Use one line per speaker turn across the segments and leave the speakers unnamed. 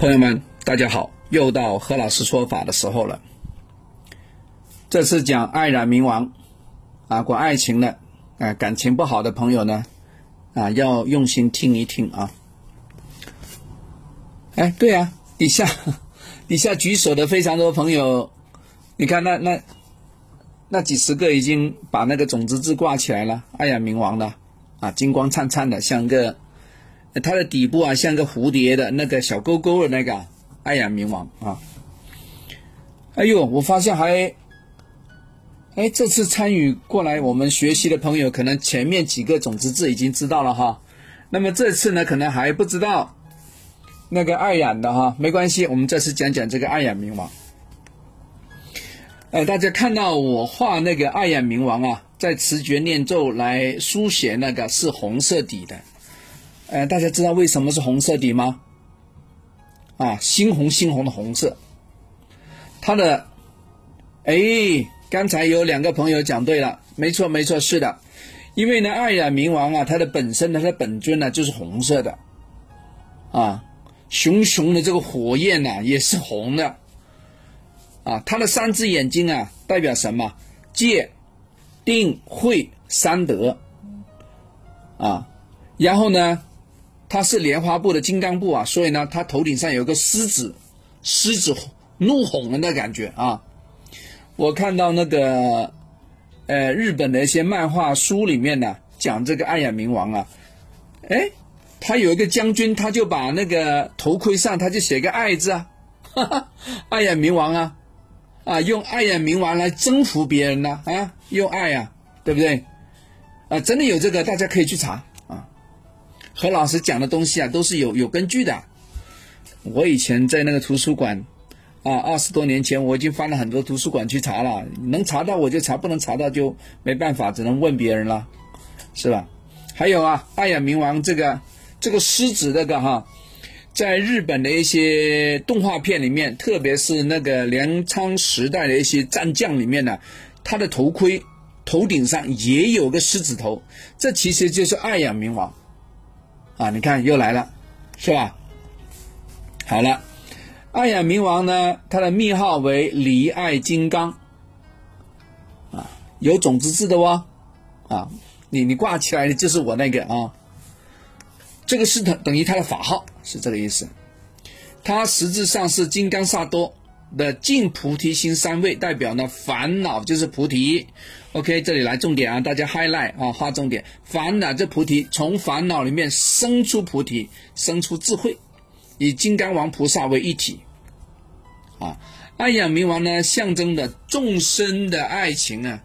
朋友们，大家好，又到何老师说法的时候了。这次讲爱染冥王啊，管爱情的啊，感情不好的朋友呢啊，要用心听一听啊。哎，对啊，底下 底下举手的非常多朋友，你看那那那几十个已经把那个种子字挂起来了，爱染冥王的啊，金光灿灿的，像个。它的底部啊，像个蝴蝶的那个小勾勾的那个爱染冥王啊。哎呦，我发现还，哎，这次参与过来我们学习的朋友，可能前面几个种子字已经知道了哈。那么这次呢，可能还不知道那个爱染的哈，没关系，我们这次讲讲这个爱染冥王。哎，大家看到我画那个爱染冥王啊，在持诀念咒来书写那个是红色底的。呃，大家知道为什么是红色底吗？啊，猩红猩红的红色。它的，哎，刚才有两个朋友讲对了，没错没错，是的，因为呢，爱染冥王啊，它的本身呢，它的本尊呢就是红色的，啊，熊熊的这个火焰呢也是红的，啊，它的三只眼睛啊代表什么？戒、定、慧三德，啊，然后呢？它是莲花部的金刚部啊，所以呢，它头顶上有个狮子，狮子怒吼的感觉啊。我看到那个，呃，日本的一些漫画书里面呢，讲这个爱染冥王啊，哎，他有一个将军，他就把那个头盔上他就写个爱字啊，哈哈，爱染冥王啊，啊，用爱染冥王来征服别人呢啊，用爱啊，对不对？啊，真的有这个，大家可以去查。何老师讲的东西啊，都是有有根据的。我以前在那个图书馆啊，二十多年前我已经翻了很多图书馆去查了，能查到我就查，不能查到就没办法，只能问别人了，是吧？还有啊，爱染冥王这个这个狮子这个哈，在日本的一些动画片里面，特别是那个镰仓时代的一些战将里面呢，他的头盔头顶上也有个狮子头，这其实就是爱染冥王。啊，你看又来了，是吧？好了，爱染冥王呢，他的密号为离爱金刚，啊，有种子字的哦，啊，你你挂起来的就是我那个啊，这个是等等于他的法号，是这个意思。他实质上是金刚萨多。的净菩提心三位代表呢，烦恼就是菩提。OK，这里来重点啊，大家 highlight 啊，画重点。烦恼这菩提，从烦恼里面生出菩提，生出智慧，以金刚王菩萨为一体。啊，爱养冥王呢，象征的众生的爱情啊。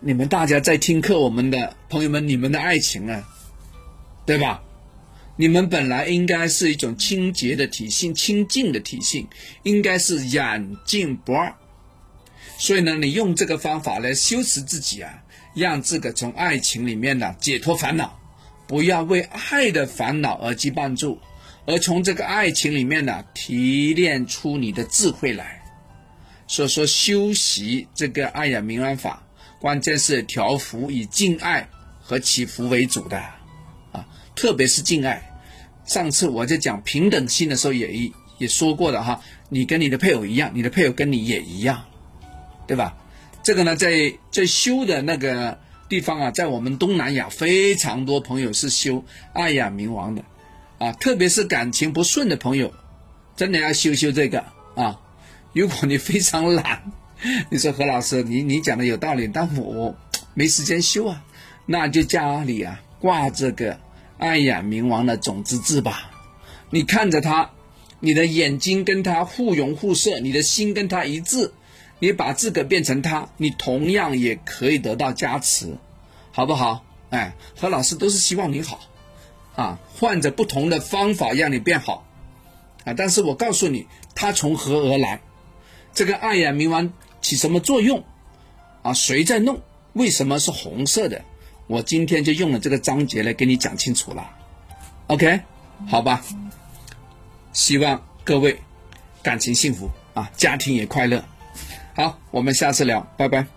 你们大家在听课，我们的朋友们，你们的爱情啊，对吧？你们本来应该是一种清洁的体性、清净的体性，应该是染净不二。所以呢，你用这个方法来修持自己啊，让这个从爱情里面呢解脱烦恼，不要为爱的烦恼而羁绊住，而从这个爱情里面呢提炼出你的智慧来。所以说，修习这个爱养明安法，关键是调伏以敬爱和祈福为主的啊。特别是敬爱，上次我在讲平等心的时候也也说过的哈，你跟你的配偶一样，你的配偶跟你也一样，对吧？这个呢，在在修的那个地方啊，在我们东南亚非常多朋友是修爱雅冥王的，啊，特别是感情不顺的朋友，真的要修修这个啊。如果你非常懒，你说何老师，你你讲的有道理，但我没时间修啊，那就家里啊挂这个。爱雅冥王的种子字吧，你看着他，你的眼睛跟他互融互射，你的心跟他一致，你把自个变成他，你同样也可以得到加持，好不好？哎，何老师都是希望你好，啊，换着不同的方法让你变好，啊，但是我告诉你，它从何而来？这个爱雅冥王起什么作用？啊，谁在弄？为什么是红色的？我今天就用了这个章节来给你讲清楚了，OK，好吧？希望各位感情幸福啊，家庭也快乐。好，我们下次聊，拜拜。